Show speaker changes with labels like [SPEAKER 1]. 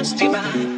[SPEAKER 1] was divine.